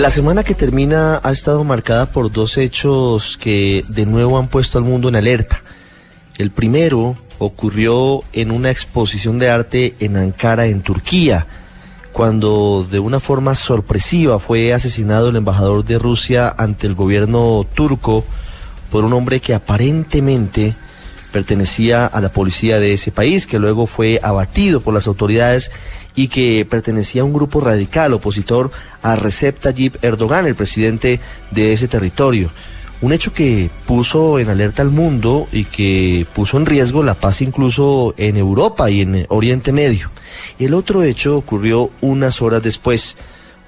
La semana que termina ha estado marcada por dos hechos que de nuevo han puesto al mundo en alerta. El primero ocurrió en una exposición de arte en Ankara, en Turquía, cuando de una forma sorpresiva fue asesinado el embajador de Rusia ante el gobierno turco por un hombre que aparentemente pertenecía a la policía de ese país, que luego fue abatido por las autoridades y que pertenecía a un grupo radical opositor a Recep Tayyip Erdogan, el presidente de ese territorio. Un hecho que puso en alerta al mundo y que puso en riesgo la paz incluso en Europa y en Oriente Medio. El otro hecho ocurrió unas horas después,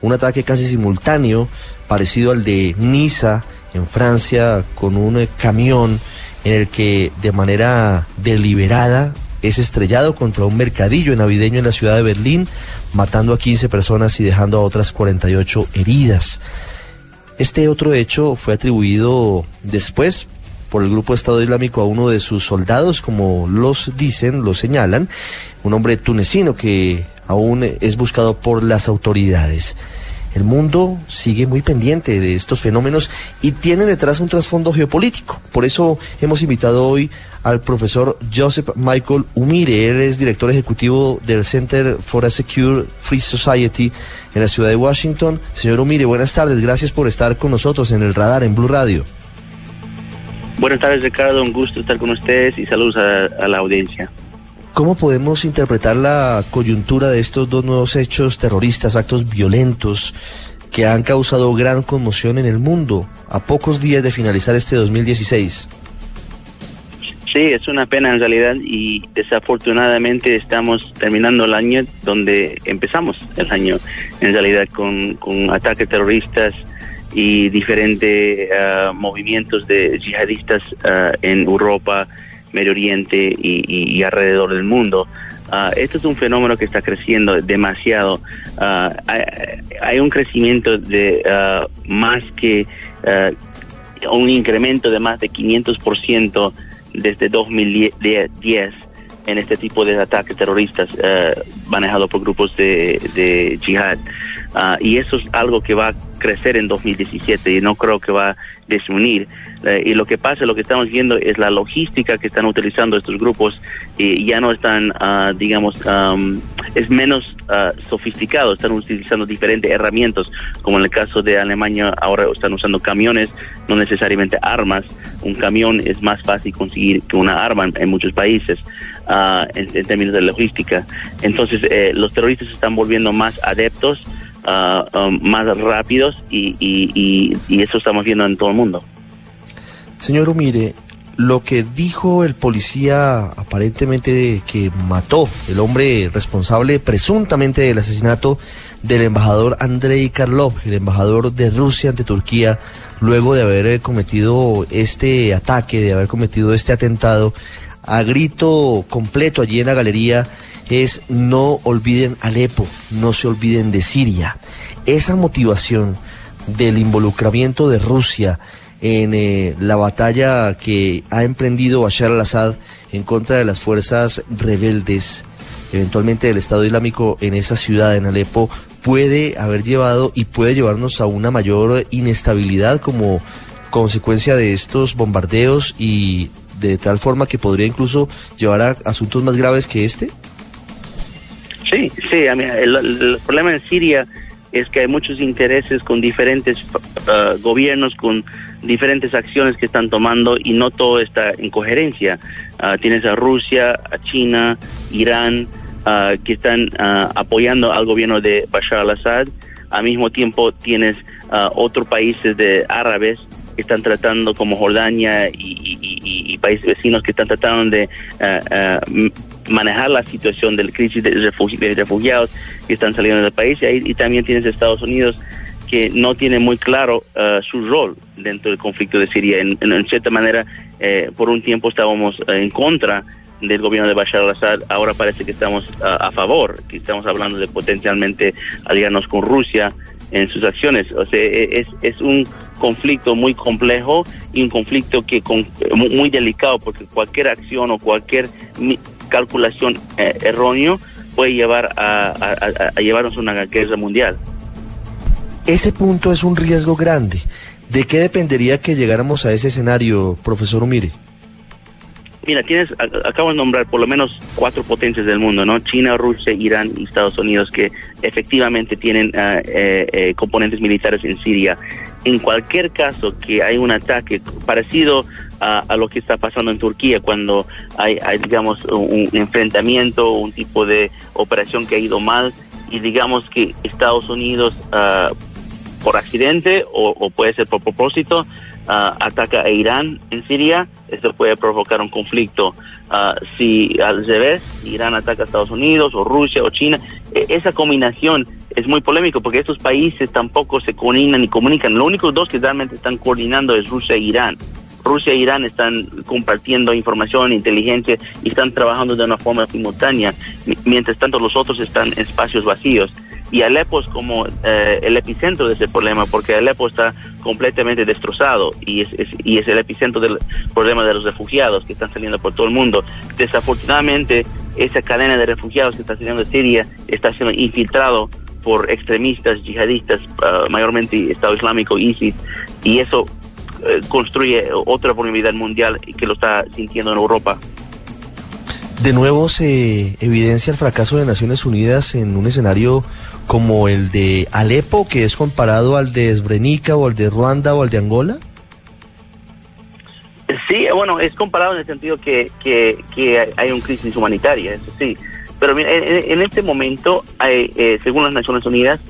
un ataque casi simultáneo, parecido al de Niza en Francia, con un camión en el que de manera deliberada es estrellado contra un mercadillo navideño en la ciudad de Berlín, matando a 15 personas y dejando a otras 48 heridas. Este otro hecho fue atribuido después por el grupo Estado Islámico a uno de sus soldados, como los dicen, lo señalan, un hombre tunecino que aún es buscado por las autoridades. El mundo sigue muy pendiente de estos fenómenos y tiene detrás un trasfondo geopolítico. Por eso hemos invitado hoy al profesor Joseph Michael Umire. Él es director ejecutivo del Center for a Secure Free Society en la ciudad de Washington. Señor Umire, buenas tardes. Gracias por estar con nosotros en el radar en Blue Radio. Buenas tardes, Ricardo. Un gusto estar con ustedes y saludos a, a la audiencia. ¿Cómo podemos interpretar la coyuntura de estos dos nuevos hechos terroristas, actos violentos que han causado gran conmoción en el mundo a pocos días de finalizar este 2016? Sí, es una pena en realidad y desafortunadamente estamos terminando el año donde empezamos el año, en realidad con, ataques terroristas y diferentes ah, movimientos de yihadistas ah, en Europa, Medio Oriente y, alrededor del mundo. Uh, esto es un fenómeno que está creciendo demasiado. Uh, hay, un crecimiento de uh, más que un incremento de más de 500% desde 2010 en este tipo de ataques terroristas manejados por grupos de, de jihad. y eso es algo que va a crecer en 2017 y no creo que va a desunir. Eh, y lo que pasa, lo que estamos viendo es la logística que están utilizando estos grupos y ya no están, ah, digamos, es menos uh, sofisticado, están utilizando diferentes herramientas, como en el caso de Alemania, ahora están usando camiones, no necesariamente armas. Un camión es más fácil conseguir que una arma en, muchos países. Ah, en, términos de logística. Entonces, eh, los terroristas están volviendo más adeptos, um, más rápidos y, y, y, eso estamos viendo en todo el mundo. Señor Umire, lo que dijo el policía aparentemente que mató el hombre responsable presuntamente del asesinato del embajador Andrei Karlov, el embajador de Rusia ante Turquía, luego de haber cometido este ataque, de haber cometido este atentado, a grito completo allí en la galería, es no olviden Alepo, no se olviden de Siria. Esa motivación del involucramiento de Rusia, en eh, la batalla que ha emprendido Bashar al-Assad en contra de las fuerzas rebeldes, eventualmente del Estado Islámico en esa ciudad, en Alepo, puede haber llevado y puede llevarnos a una mayor inestabilidad como consecuencia de estos bombardeos y de tal forma que podría incluso llevar a asuntos más graves que este? Sí, sí, el problema en Siria es que hay muchos intereses con diferentes uh, gobiernos, con diferentes acciones que están tomando y no todo está en coherencia. Uh, tienes a Rusia, a China, Irán, uh, que están apoyando al gobierno de Bashar al-Assad. Al mismo tiempo tienes otros países de árabes que están tratando, como Jordania y, países vecinos, que están tratando de manejar la situación del crisis de, refugiados que están saliendo del país y, y también tienes Estados Unidos que no tiene muy claro uh, su rol dentro del conflicto de Siria. En, cierta manera, eh, por un tiempo estábamos en contra del gobierno de Bashar al-Assad, ahora parece que estamos uh, a favor, que estamos hablando de potencialmente aliarnos con Rusia en sus acciones. O sea, e, es, es un conflicto muy complejo y un conflicto que con, muy delicado porque cualquier acción o cualquier calculación eh, errónea puede llevar a, llevarnos a una guerra mundial. Ese punto es un riesgo grande. ¿De qué dependería que llegáramos a ese escenario, profesor Umire? Mira, tienes, acabo de nombrar por lo menos cuatro potencias del mundo, ¿no? China, Rusia, Irán y Estados Unidos que efectivamente tienen ah, eh, componentes militares en Siria. En cualquier caso que hay un ataque parecido a, lo que está pasando en Turquía cuando hay, digamos, un enfrentamiento, un tipo de operación que ha ido mal y digamos que Estados Unidos uh, por accidente o, puede ser por propósito, ah, ataca a Irán en Siria, esto puede provocar un conflicto. Ah, si al revés, Irán ataca a Estados Unidos o Rusia o China, e, esa combinación es muy polémico porque estos países tampoco se coordinan ni comunican. Los únicos dos que realmente están coordinando es Rusia e Irán. Rusia e Irán están compartiendo información, inteligencia y están trabajando de una forma simultánea, mientras tanto los otros están en espacios vacíos y Alepo es como eh, el epicentro de ese problema porque Alepo está completamente destrozado y es, y es el epicentro del problema de los refugiados que están saliendo por todo el mundo. Desafortunadamente, esa cadena de refugiados que está saliendo de Siria está siendo infiltrado por extremistas yihadistas, uh, mayormente Estado Islámico, ISIS, y eso eh, construye otra vulnerabilidad mundial que lo está sintiendo en Europa. De nuevo se evidencia el fracaso de Naciones Unidas en un escenario como el de Alepo, que es comparado al de Srebrenica o al de Ruanda o al de Angola? Sí, bueno, es comparado en el sentido que, que, hay una crisis humanitaria, eso sí. Pero en, en este momento, hay, eh, según las Naciones Unidas,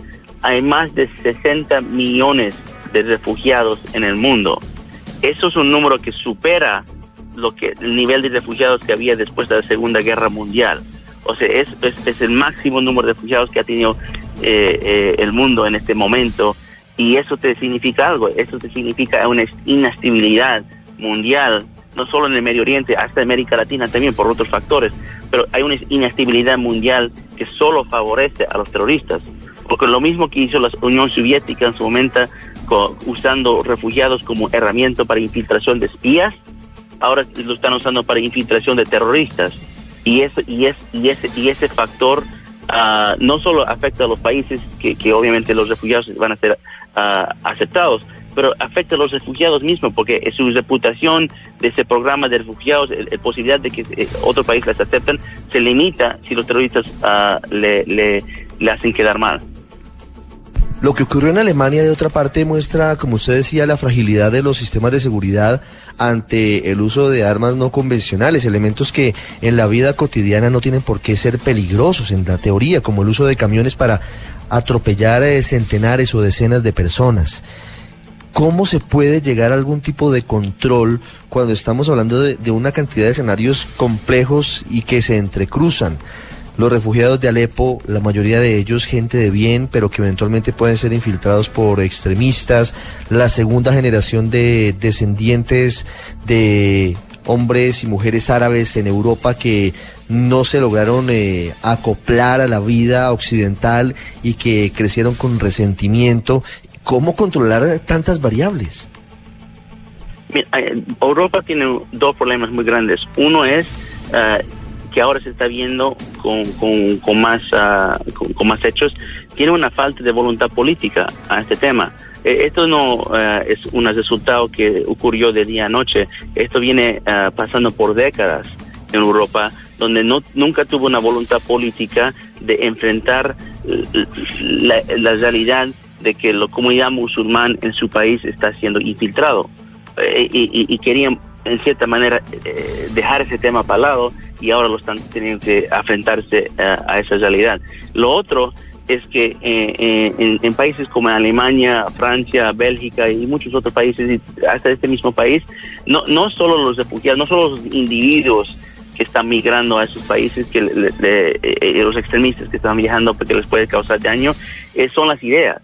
hay más de 60 millones de refugiados en el mundo. Eso es un número que supera lo que el nivel de refugiados que había después de la Segunda Guerra Mundial. O sea, es, es, el máximo número de refugiados que ha tenido eh, eh, el mundo en este momento. Y eso te significa algo, eso te significa una inestabilidad mundial, no solo en el Medio Oriente, hasta América Latina también por otros factores, pero hay una inestabilidad mundial que solo favorece a los terroristas. Porque lo mismo que hizo la Unión Soviética en su momento usando refugiados como herramienta para infiltración de espías, ahora lo están usando para infiltración de terroristas y eso y es y ese y ese factor uh, no solo afecta a los países que, que obviamente los refugiados van a ser uh, aceptados pero afecta a los refugiados mismos porque su reputación de ese programa de refugiados la posibilidad de que eh, otro país les acepten se limita si los terroristas uh, le, le, le hacen quedar mal lo que ocurrió en Alemania, de otra parte, muestra, como usted decía, la fragilidad de los sistemas de seguridad ante el uso de armas no convencionales, elementos que en la vida cotidiana no tienen por qué ser peligrosos en la teoría, como el uso de camiones para atropellar eh, centenares o decenas de personas. ¿Cómo se puede llegar a algún tipo de control cuando estamos hablando de, de una cantidad de escenarios complejos y que se entrecruzan? Los refugiados de Alepo, la mayoría de ellos gente de bien, pero que eventualmente pueden ser infiltrados por extremistas. La segunda generación de descendientes de hombres y mujeres árabes en Europa que no se lograron eh, acoplar a la vida occidental y que crecieron con resentimiento. ¿Cómo controlar tantas variables? Eh, Europa tiene dos problemas muy grandes. Uno es eh, que ahora se está viendo con, con, más, ah, con, más hechos, tiene una falta de voluntad política a este tema. Eh, esto no eh, es un resultado que ocurrió de día a noche, esto viene ah, pasando por décadas en Europa, donde no, nunca tuvo una voluntad política de enfrentar la, realidad de que la comunidad musulmán en su país está siendo infiltrado. Eh, y, querían en cierta manera dejar ese tema para lado y ahora lo están teniendo que enfrentarse a, esa realidad. Lo otro es que eh, eh, en, países como Alemania, Francia, Bélgica y muchos otros países, hasta este mismo país, no, no solo los refugiados, no solo los individuos que están migrando a esos países, que eh, los extremistas que están viajando porque les puede causar daño, son las ideas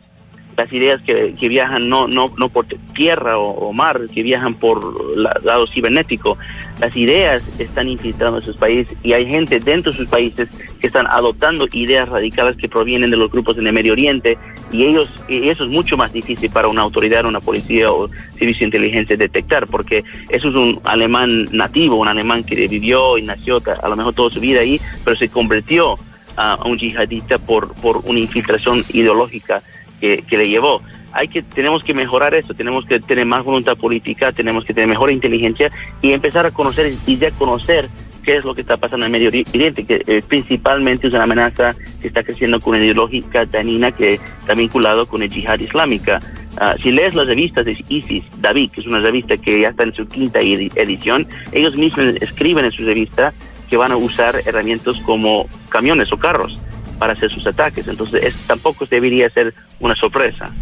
las ideas que, que viajan no, no, no por tierra o, mar, que viajan por la, lado cibernético. Las ideas están infiltrando sus países y hay gente dentro de sus países que están adoptando ideas radicales que provienen de los grupos en el Medio Oriente y ellos y eso es mucho más difícil para una autoridad, una policía o servicio de inteligencia detectar porque eso es un alemán nativo, un alemán que vivió y nació a lo mejor toda su vida ahí, pero se convirtió a un yihadista por, por una infiltración ideológica que, le llevó. Hay que, tenemos que mejorar eso, tenemos que tener más voluntad política, tenemos que tener mejor inteligencia y empezar a conocer y ya conocer qué es lo que está pasando en el Medio Oriente, que eh, principalmente es una amenaza que está creciendo con una ideológica danina que está vinculado con el yihad islámica. Ah, si lees las revistas de ISIS, David, que es una revista que ya está en su quinta edición, ellos mismos escriben en su revista que van a usar herramientas como camiones o carros para hacer sus ataques. Entonces, tampoco debería ser una sorpresa.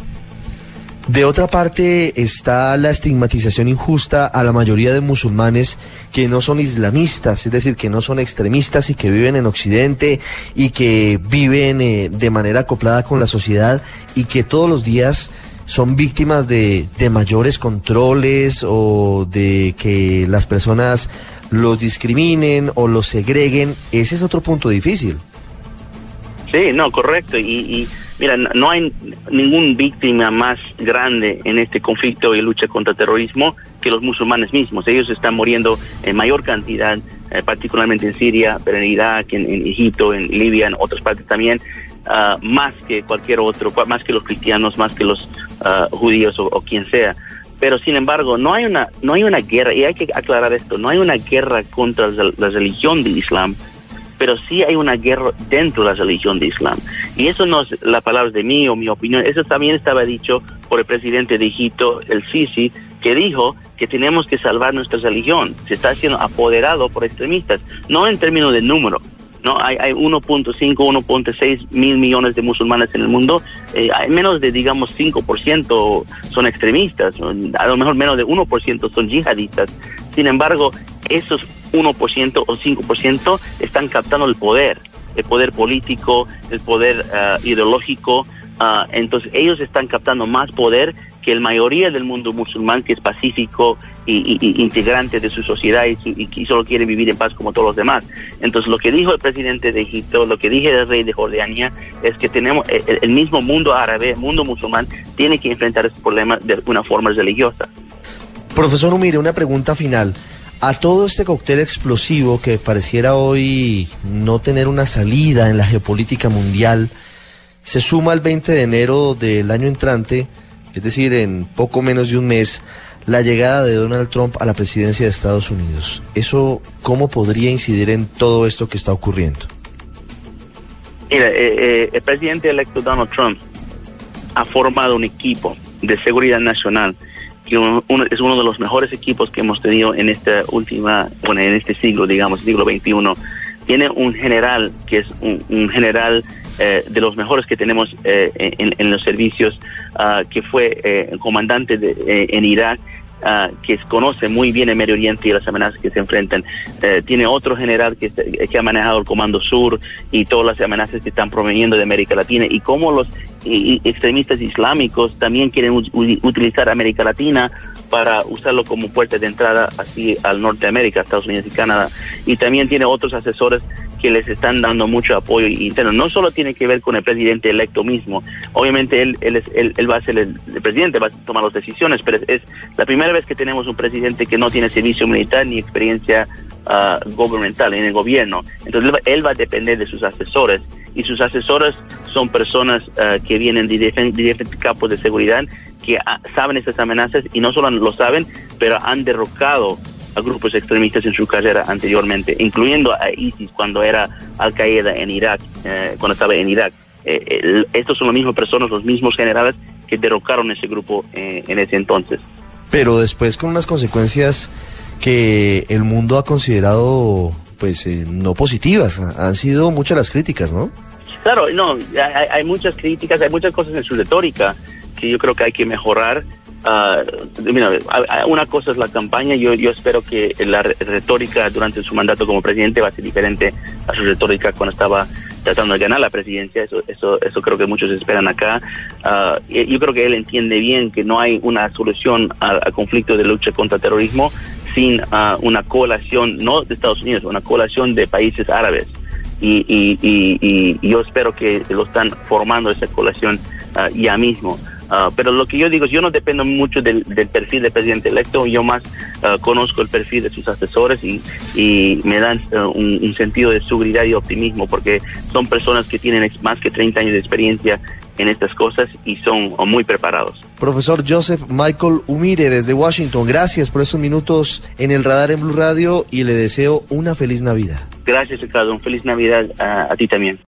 De otra parte está la estigmatización injusta a la mayoría de musulmanes que no son islamistas, es decir, que no son extremistas y que viven en Occidente y que viven eh, de manera acoplada con la sociedad y que todos los días son víctimas de, de mayores controles o de que las personas los discriminen o los segreguen. Ese es otro punto difícil. Sí, no, correcto. Y, mira, no hay ningún víctima más grande en este conflicto y lucha contra el terrorismo que los musulmanes mismos. Ellos están muriendo en mayor cantidad, eh, particularmente en Siria, pero en Irak, en, Egipto, en Libia, en otras partes también, ah, más que cualquier otro, más que los cristianos, más que los ah, judíos o, quien sea pero sin embargo no hay una no hay una guerra y hay que aclarar esto no hay una guerra contra la religión del Islam pero sí hay una guerra dentro de la religión de Islam. Y eso no es la palabra de mí o mi opinión, eso también estaba dicho por el presidente de Egipto, el Sisi, que dijo que tenemos que salvar nuestra religión. Se está siendo apoderado por extremistas, no en términos de número. No, hay, hay 1.5, 1.6 mil millones de musulmanes en el mundo. Eh, hay menos de, digamos, 5% son extremistas. A lo mejor menos de 1% son yihadistas. Sin embargo, esos 1% o 5% están captando el poder, el poder político, el poder uh, ideológico. Uh, entonces ellos están captando más poder que la mayoría del mundo musulmán que es pacífico y, integrante de su sociedad y, solo quiere vivir en paz como todos los demás. Entonces lo que dijo el presidente de Egipto, lo que dije el rey de Jordania, es que tenemos el, el mismo mundo árabe, el mundo musulmán, tiene que enfrentar ese problema de una forma religiosa. Profesor Umire, una pregunta final. A todo este cóctel explosivo que pareciera hoy no tener una salida en la geopolítica mundial, se suma el 20 de enero del año entrante, es decir, en poco menos de un mes, la llegada de Donald Trump a la presidencia de Estados Unidos. ¿Eso cómo podría incidir en todo esto que está ocurriendo? Mira, eh, eh, el presidente electo Donald Trump ha formado un equipo de seguridad nacional que es uno de los mejores equipos que hemos tenido en esta última, bueno, en este siglo, digamos, siglo XXI. Tiene un general que es un, general eh, de los mejores que tenemos eh, en, los servicios, uh, que fue eh, comandante de, eh, en Irak, uh, que conoce muy bien el Medio Oriente y las amenazas que se enfrentan. Eh, tiene otro general que, que ha manejado el Comando Sur y todas las amenazas que están proveniendo de América Latina y cómo los extremistas islámicos también quieren utilizar América Latina para usarlo como puerta de entrada así al norte de América, Estados Unidos y Canadá. Y también tiene otros asesores que les están dando mucho apoyo interno. No solo tiene que ver con el presidente electo mismo, obviamente él, él, es, él, va a ser el, presidente, va a tomar las decisiones, pero es la primera vez que tenemos un presidente que no tiene servicio militar ni experiencia uh, gubernamental en el gobierno. Entonces él va a depender de sus asesores y sus asesores son personas uh, que vienen de diferentes campos de seguridad que uh, saben esas amenazas y no solo lo saben, pero han derrocado a grupos extremistas en su carrera anteriormente, incluyendo a ISIS cuando era Al Qaeda en Irak, eh, cuando estaba en Irak. Eh, estos son las mismas personas, los mismos generales que derrocaron ese grupo eh, en ese entonces. Pero después con unas consecuencias que el mundo ha considerado pues no positivas, han sido muchas las críticas, ¿no? Claro, no, hay, hay muchas críticas, hay muchas cosas en su retórica que yo creo que hay que mejorar Uh, una cosa es la campaña, yo, yo espero que la retórica durante su mandato como presidente va a ser diferente a su retórica cuando estaba tratando de ganar la presidencia, eso, eso, eso creo que muchos esperan acá. Uh, yo creo que él entiende bien que no hay una solución al, conflicto de lucha contra el terrorismo sin uh, una coalición, no de Estados Unidos, una coalición de países árabes. Y, y, y, y yo espero que lo están formando esa coalición ya mismo. Ah, pero lo que yo digo es, yo no dependo mucho del, perfil del presidente electo, yo más ah, conozco el perfil de sus asesores y, y me dan ah, un, sentido de seguridad y optimismo porque son personas que tienen más que 30 años de experiencia en estas cosas y son muy preparados. Profesor Joseph Michael Umire desde Washington, gracias por estos minutos en el radar en Blue Radio y le deseo una feliz Navidad. Gracias Ricardo, un feliz Navidad a ti también.